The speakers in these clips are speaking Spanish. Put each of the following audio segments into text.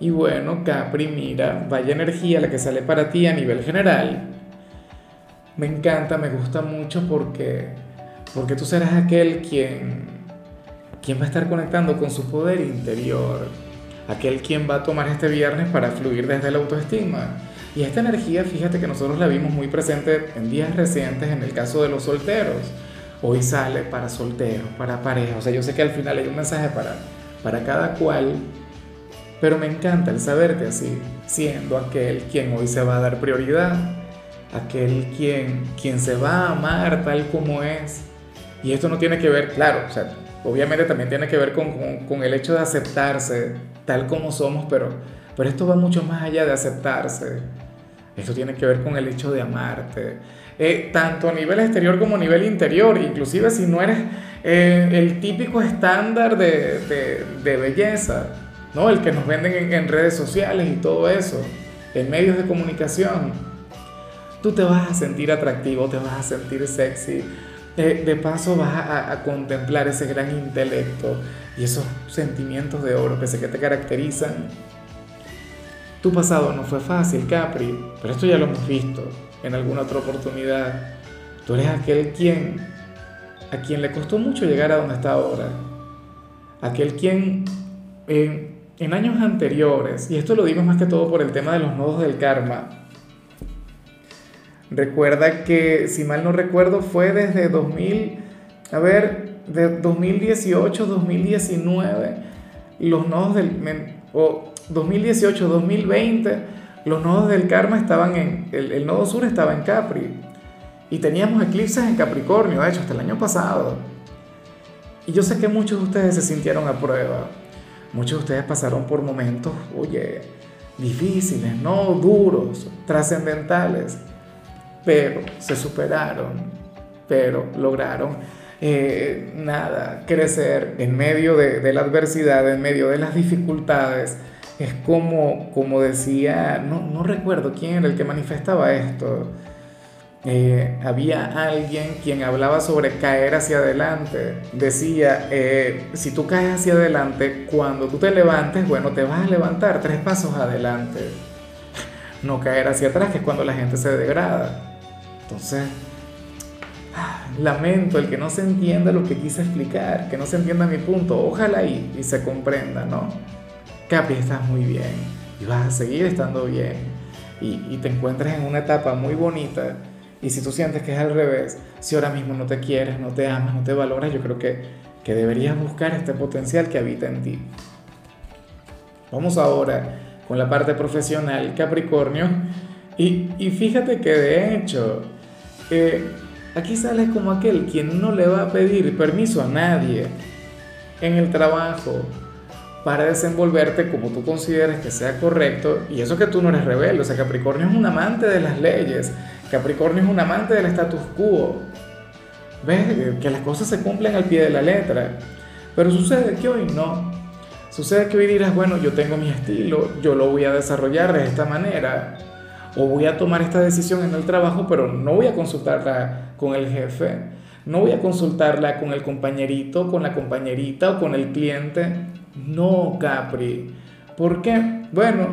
Y bueno, Capri, mira, vaya energía la que sale para ti a nivel general. Me encanta, me gusta mucho porque, porque tú serás aquel quien, quien va a estar conectando con su poder interior. Aquel quien va a tomar este viernes para fluir desde la autoestima. Y esta energía, fíjate que nosotros la vimos muy presente en días recientes en el caso de los solteros. Hoy sale para solteros, para parejas. O sea, yo sé que al final hay un mensaje para, para cada cual pero me encanta el saberte así, siendo aquel quien hoy se va a dar prioridad, aquel quien, quien se va a amar tal como es. Y esto no tiene que ver, claro, o sea, obviamente también tiene que ver con, con, el hecho de aceptarse tal como somos, pero, pero esto va mucho más allá de aceptarse. Esto tiene que ver con el hecho de amarte, eh, tanto a nivel exterior como a nivel interior, inclusive si no eres eh, el típico estándar de, de, de belleza ¿no? El que nos venden en, redes sociales y todo eso, en medios de comunicación. Tú te vas a sentir atractivo, te vas a sentir sexy. de paso vas a, contemplar ese gran intelecto y esos sentimientos de oro que sé que te caracterizan. Tu pasado no fue fácil, Capri, pero esto ya lo hemos visto en alguna otra oportunidad. Tú eres aquel quien, a quien le costó mucho llegar a donde está ahora. Aquel quien eh, en años anteriores, y esto lo digo más que todo por el tema de los nodos del karma, recuerda que, si mal no recuerdo, fue desde 2000, a ver, de 2018, 2019, los nodos del, o 2018, 2020, los nodos del karma estaban en, el, el nodo sur estaba en Capri, y teníamos eclipses en Capricornio, de hecho, hasta el año pasado. Y yo sé que muchos de ustedes se sintieron a prueba Muchos de ustedes pasaron por momentos, oye, difíciles, no duros, trascendentales, pero se superaron, pero lograron eh, nada, crecer en medio de, de, la adversidad, en medio de las dificultades. Es como, como decía, no, no recuerdo quién era el que manifestaba esto, eh, había alguien quien hablaba sobre caer hacia adelante. Decía, eh, si tú caes hacia adelante, cuando tú te levantes, bueno, te vas a levantar tres pasos adelante. No caer hacia atrás, que es cuando la gente se degrada. Entonces, ah, lamento el que no se entienda lo que quise explicar, que no se entienda mi punto. Ojalá y, y se comprenda, ¿no? Capi, estás muy bien y vas a seguir estando bien y, y te encuentras en una etapa muy bonita y si tú sientes que es al revés, si ahora mismo no te quieres, no te amas, no te valoras, yo creo que, que deberías buscar este potencial que habita en ti. Vamos ahora con la parte profesional, Capricornio. Y, y fíjate que de hecho, eh, aquí sales como aquel quien no le va a pedir permiso a nadie en el trabajo para desenvolverte como tú consideres que sea correcto. Y eso que tú no eres rebelde, o sea, Capricornio es un amante de las leyes, Capricornio es un amante del status quo. ¿Ves? Que las cosas se cumplen al pie de la letra. Pero sucede que hoy no. Sucede que hoy dirás, bueno, yo tengo mi estilo, yo lo voy a desarrollar de esta manera. O voy a tomar esta decisión en el trabajo, pero no voy a consultarla con el jefe. No voy a consultarla con el compañerito, con la compañerita o con el cliente. No, Capri. ¿Por qué? Bueno,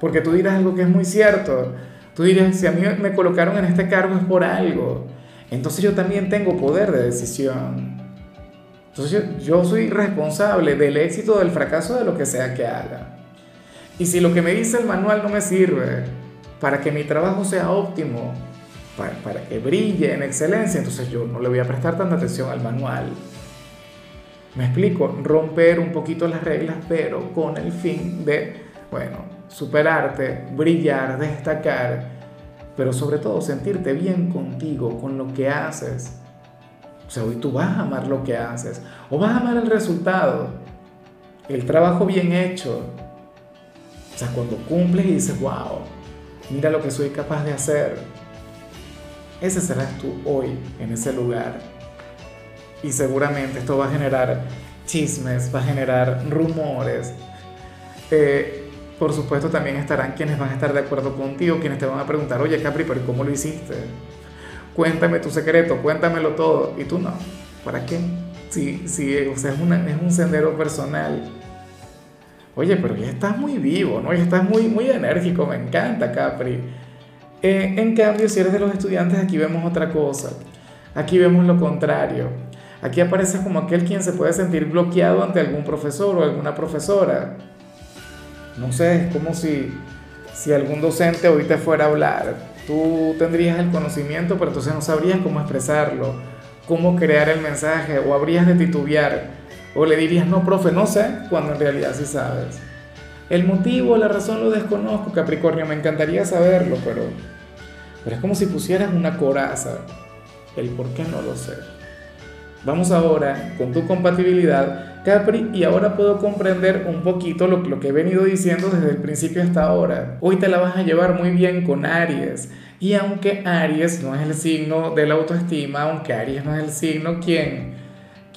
porque tú dirás algo que es muy cierto Tú dirías, si a mí me colocaron en este cargo es por algo. Entonces yo también tengo poder de decisión. Entonces yo, soy responsable del éxito o del fracaso de lo que sea que haga. Y si lo que me dice el manual no me sirve para que mi trabajo sea óptimo, para, para que brille en excelencia, entonces yo no le voy a prestar tanta atención al manual. Me explico, romper un poquito las reglas, pero con el fin de, bueno, superarte, brillar, destacar, pero sobre todo sentirte bien contigo, con lo que haces. O sea, hoy tú vas a amar lo que haces o vas a amar el resultado, el trabajo bien hecho. O sea, cuando cumples y dices, wow, mira lo que soy capaz de hacer. Ese serás tú hoy en ese lugar. Y seguramente esto va a generar chismes, va a generar rumores. Eh, por supuesto también estarán quienes van a estar de acuerdo contigo, quienes te van a preguntar, oye Capri, pero ¿cómo lo hiciste? Cuéntame tu secreto, cuéntamelo todo. Y tú no, ¿para qué? Si, si o sea, es, una, es un sendero personal. Oye, pero ya estás muy vivo, ¿no? Ya estás muy, muy enérgico, me encanta Capri. Eh, en cambio, si eres de los estudiantes, aquí vemos otra cosa. Aquí vemos lo contrario. Aquí aparece como aquel quien se puede sentir bloqueado ante algún profesor o alguna profesora. No sé, es como si, si algún docente te fuera a hablar. Tú tendrías el conocimiento, pero entonces no sabrías cómo expresarlo, cómo crear el mensaje, o habrías de titubear, o le dirías, no, profe, no sé, cuando en realidad sí sabes. El motivo, la razón lo desconozco, Capricornio, me encantaría saberlo, pero, pero es como si pusieras una coraza. El por qué no lo sé. Vamos ahora con tu compatibilidad, Capri, y ahora puedo comprender un poquito lo, que he venido diciendo desde el principio hasta ahora. Hoy te la vas a llevar muy bien con Aries. Y aunque Aries no es el signo de la autoestima, aunque Aries no es el signo quien,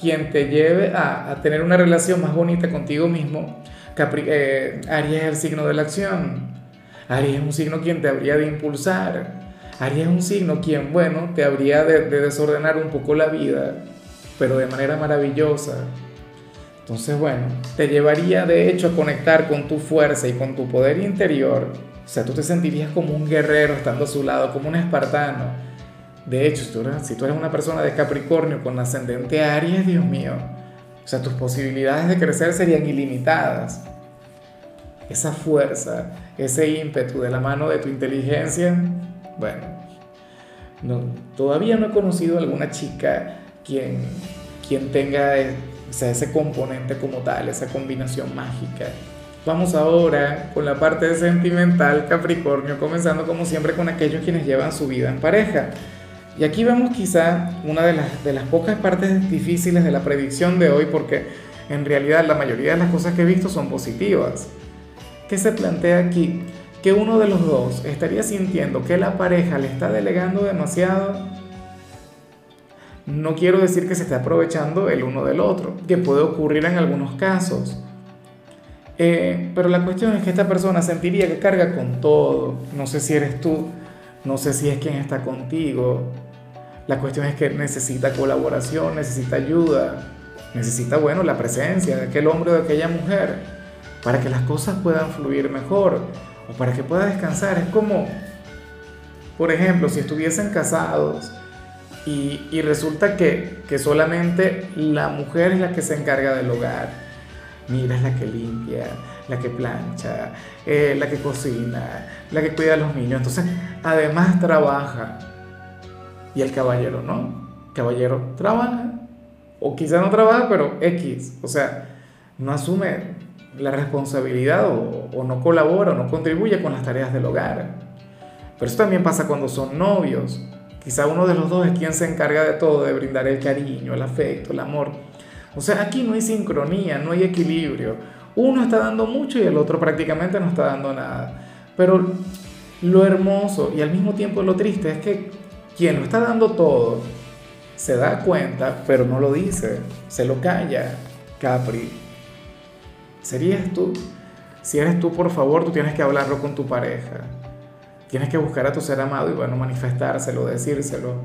quien te lleve a, tener una relación más bonita contigo mismo, Capri, eh, Aries es el signo de la acción. Aries es un signo quien te habría de impulsar. Aries es un signo quien, bueno, te habría de desordenar un poco la vida pero de manera maravillosa. Entonces, bueno, te llevaría de hecho a conectar con tu fuerza y con tu poder interior. O sea, tú te sentirías como un guerrero estando a su lado, como un espartano. De hecho, si tú eres una persona de Capricornio con ascendente Aries, Dios mío, o sea, tus posibilidades de crecer serían ilimitadas. Esa fuerza, ese ímpetu de la mano de tu inteligencia, bueno, no, todavía no he conocido alguna chica quien, quien tenga ese componente como tal, esa combinación mágica. Vamos ahora con la parte sentimental Capricornio, comenzando como siempre con aquellos quienes llevan su vida en pareja. Y aquí vemos quizá una de las, de las pocas partes difíciles de la predicción de hoy, porque en realidad la mayoría de las cosas que he visto son positivas. ¿Qué se plantea aquí? Que uno de los dos estaría sintiendo que la pareja le está delegando demasiado no quiero decir que se esté aprovechando el uno del otro, que puede ocurrir en algunos casos. Eh, pero la cuestión es que esta persona sentiría que carga con todo. No sé si eres tú, no sé si es quien está contigo. La cuestión es que necesita colaboración, necesita ayuda, necesita, bueno, la presencia de aquel hombre o de aquella mujer para que las cosas puedan fluir mejor o para que pueda descansar. Es como, por ejemplo, si estuviesen casados y, resulta que, solamente la mujer es la que se encarga del hogar. Mira, es la que limpia, la que plancha, eh, la que cocina, la que cuida a los niños. Entonces, además trabaja. Y el caballero no. El caballero trabaja. O quizá no trabaja, pero X. O sea, no asume la responsabilidad o, o no colabora o no contribuye con las tareas del hogar. Pero eso también pasa cuando son novios. Quizá uno de los dos es quien se encarga de todo, de brindar el cariño, el afecto, el amor. O sea, aquí no hay sincronía, no hay equilibrio. Uno está dando mucho y el otro prácticamente no está dando nada. Pero lo hermoso y al mismo tiempo lo triste es que quien lo está dando todo se da cuenta, pero no lo dice, se lo calla. Capri, ¿serías tú? Si eres tú, por favor, tú tienes que hablarlo con tu pareja. Tienes que buscar a tu ser amado y bueno, manifestárselo, decírselo.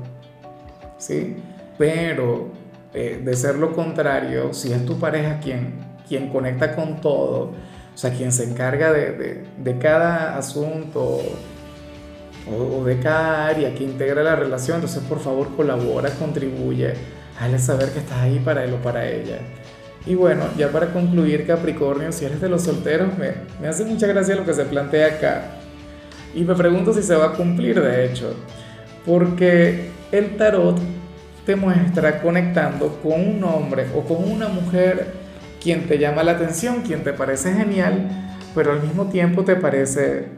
¿Sí? Pero eh, de ser lo contrario, si es tu pareja quien, quien conecta con todo, o sea, quien se encarga de, de, cada asunto o, de cada área que integra la relación, entonces por favor colabora, contribuye, hazle saber que estás ahí para él o para ella. Y bueno, ya para concluir, Capricornio, si eres de los solteros, me, me hace mucha gracia lo que se plantea acá. Y me pregunto si se va a cumplir, de hecho, porque el tarot te muestra conectando con un hombre o con una mujer quien te llama la atención, quien te parece genial, pero al mismo tiempo te parece,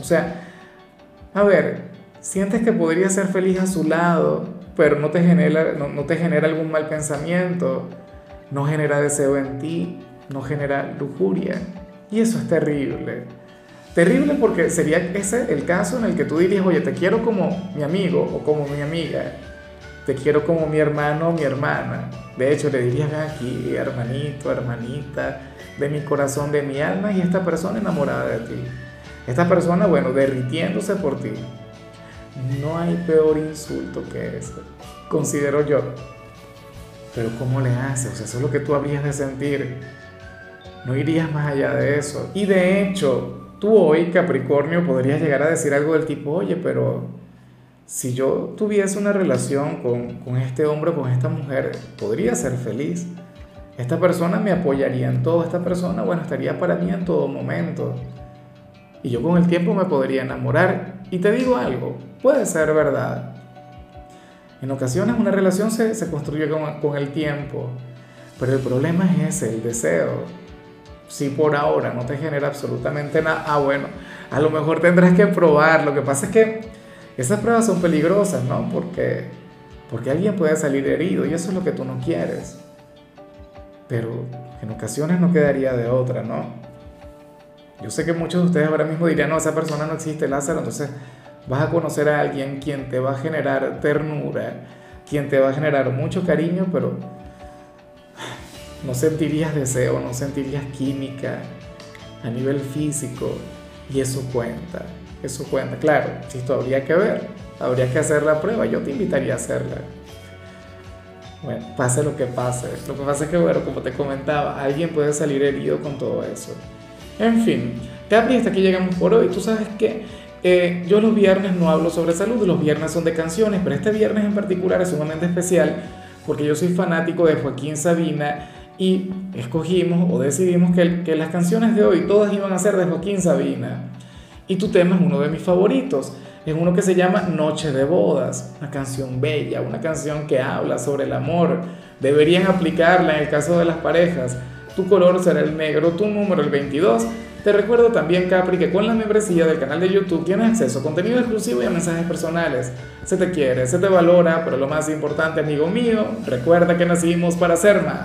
o sea, a ver, sientes que podría ser feliz a su lado, pero no te genera, no, no te genera algún mal pensamiento, no genera deseo en ti, no genera lujuria. Y eso es terrible. Terrible porque sería ese el caso en el que tú dirías, oye, te quiero como mi amigo o como mi amiga, te quiero como mi hermano o mi hermana. De hecho, le dirías, ven aquí, hermanito, hermanita, de mi corazón, de mi alma, y esta persona enamorada de ti. Esta persona, bueno, derritiéndose por ti. No hay peor insulto que ese, considero yo. Pero ¿cómo le haces? O sea, eso es lo que tú habrías de sentir. No irías más allá de eso. Y de hecho, tú hoy, Capricornio, podrías llegar a decir algo del tipo, oye, pero si yo tuviese una relación con, este hombre o con esta mujer, podría ser feliz. Esta persona me apoyaría en todo, esta persona, bueno, estaría para mí en todo momento. Y yo con el tiempo me podría enamorar. Y te digo algo, puede ser verdad. En ocasiones una relación se, construye con, con el tiempo, pero el problema es ese, el deseo si por ahora no te genera absolutamente nada, ah, bueno, a lo mejor tendrás que probar. Lo que pasa es que esas pruebas son peligrosas, ¿no? Porque, porque alguien puede salir herido y eso es lo que tú no quieres. Pero en ocasiones no quedaría de otra, ¿no? Yo sé que muchos de ustedes ahora mismo dirían, no, esa persona no existe, Lázaro, entonces vas a conocer a alguien quien te va a generar ternura, quien te va a generar mucho cariño, pero no sentirías deseo, no sentirías química a nivel físico y eso cuenta, eso cuenta. Claro, esto habría que ver, habría que hacer la prueba, yo te invitaría a hacerla. Bueno, pase lo que pase. Lo que pasa es que, bueno, como te comentaba, alguien puede salir herido con todo eso. En fin, Capri, hasta aquí llegamos por hoy. Tú sabes que eh, yo los viernes no hablo sobre salud, los viernes son de canciones, pero este viernes en particular es sumamente especial porque yo soy fanático de Joaquín Sabina y escogimos o decidimos que, las canciones de hoy todas iban a ser de Joaquín Sabina. Y tu tema es uno de mis favoritos. Es uno que se llama Noche de Bodas, una canción bella, una canción que habla sobre el amor. Deberían aplicarla en el caso de las parejas. Tu color será el negro, tu número el 22. Te recuerdo también, Capri, que con la membresía del canal de YouTube tienes acceso a contenido exclusivo y a mensajes personales. Se te quiere, se te valora, pero lo más importante, amigo mío, recuerda que nacimos para ser más.